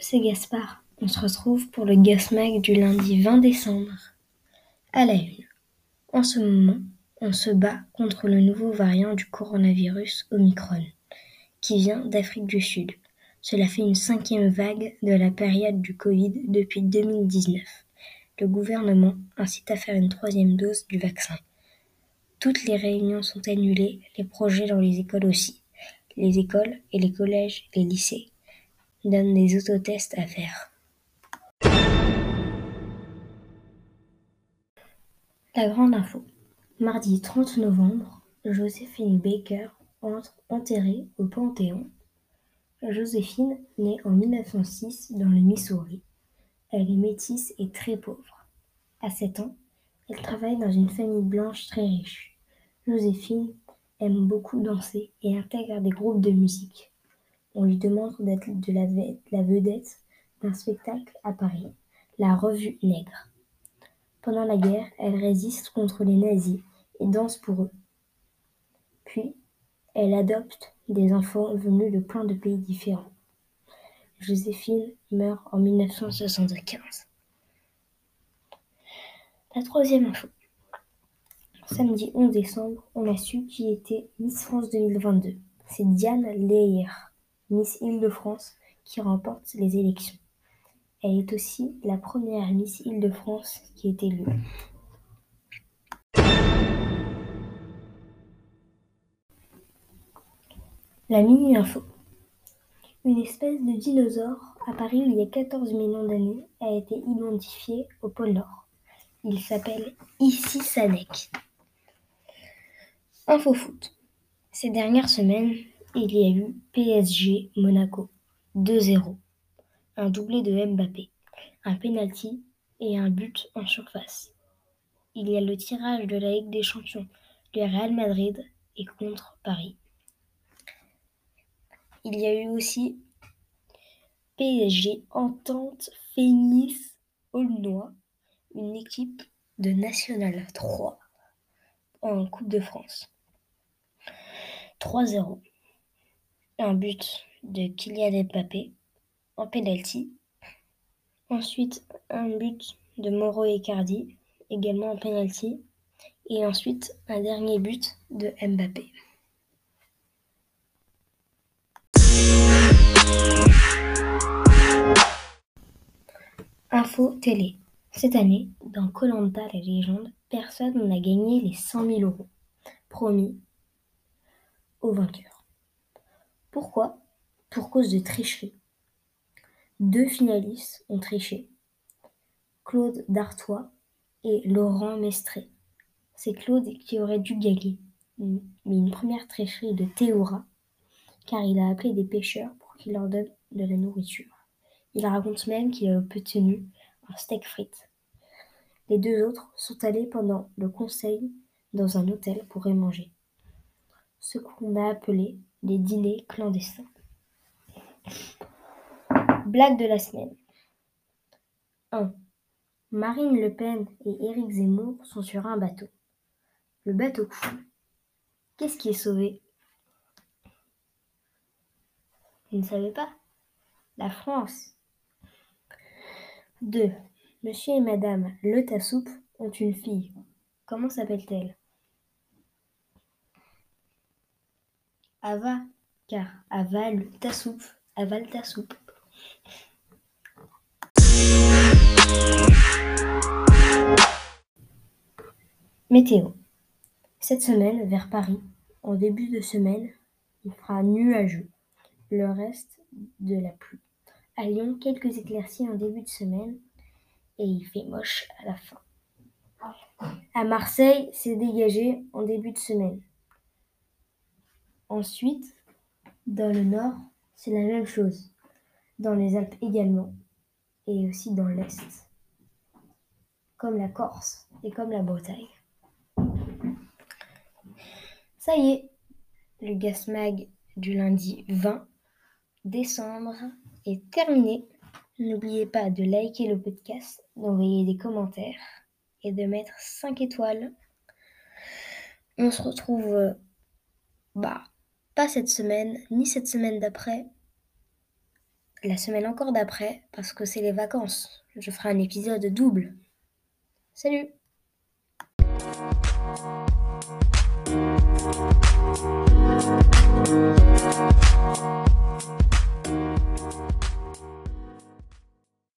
c'est Gaspard. On se retrouve pour le Gasmag du lundi 20 décembre. À la une. En ce moment, on se bat contre le nouveau variant du coronavirus Omicron, qui vient d'Afrique du Sud. Cela fait une cinquième vague de la période du Covid depuis 2019. Le gouvernement incite à faire une troisième dose du vaccin. Toutes les réunions sont annulées, les projets dans les écoles aussi. Les écoles et les collèges les lycées donnent des autotests à faire. La grande info. Mardi 30 novembre, Joséphine Baker entre enterrée au Panthéon. Joséphine, née en 1906 dans le Missouri. Elle est métisse et très pauvre. À 7 ans, elle travaille dans une famille blanche très riche. Joséphine aime beaucoup danser et intègre des groupes de musique. On lui demande d'être de la, vedette d'un spectacle à Paris, la Revue Nègre. Pendant la guerre, elle résiste contre les nazis et danse pour eux. Puis, elle adopte des enfants venus de plein de pays différents. Joséphine meurt en 1975. La troisième info. Samedi 11 décembre, on a su qui était Miss France 2022. C'est Diane Leyer, Miss Île-de-France, qui remporte les élections. Elle est aussi la première Miss Île-de-France qui est élue. La mini-info. Une espèce de dinosaure apparu il y a 14 millions d'années a été identifiée au pôle Nord. Il s'appelle Ici-Sanek. Info foot. Ces dernières semaines, il y a eu PSG Monaco 2-0, un doublé de Mbappé, un penalty et un but en surface. Il y a le tirage de la Ligue des Champions. Le Real Madrid est contre Paris. Il y a eu aussi PSG Entente Fénis Aulnois, une équipe de National 3 en Coupe de France. 3-0. Un but de Kylian Mbappé en penalty. Ensuite, un but de Moro Icardi, également en penalty. Et ensuite, un dernier but de Mbappé. Info télé. Cette année, dans Colanta la légende, personne n'a gagné les 100 000 euros promis au vainqueur. Pourquoi? Pour cause de tricherie. Deux finalistes ont triché, Claude Dartois et Laurent Mestré. C'est Claude qui aurait dû gagner, mais une première tricherie de Théora, car il a appelé des pêcheurs pour qu'ils leur donnent de la nourriture. Il raconte même qu'il a obtenu un steak frites. Les deux autres sont allés pendant le conseil dans un hôtel pour y manger. Ce qu'on a appelé les dîners clandestins. Blague de la semaine. 1. Marine Le Pen et Éric Zemmour sont sur un bateau. Le bateau coule. Qu'est-ce qui est sauvé? Vous ne savez pas? La France. 2. Monsieur et Madame Le Tassouf ont une fille. Comment s'appelle-t-elle? Ava, car avale ta soupe, avale ta soupe. Météo. Cette semaine, vers Paris, en début de semaine, il fera nuageux. Le reste de la pluie. À Lyon, quelques éclaircies en début de semaine et il fait moche à la fin. À Marseille, c'est dégagé en début de semaine. Ensuite, dans le nord, c'est la même chose. Dans les Alpes également. Et aussi dans l'Est. Comme la Corse et comme la Bretagne. Ça y est, le Gasmag du lundi 20 décembre est terminé. N'oubliez pas de liker le podcast, d'envoyer des commentaires et de mettre 5 étoiles. On se retrouve, euh, bah, pas cette semaine, ni cette semaine d'après, la semaine encore d'après, parce que c'est les vacances. Je ferai un épisode double. Salut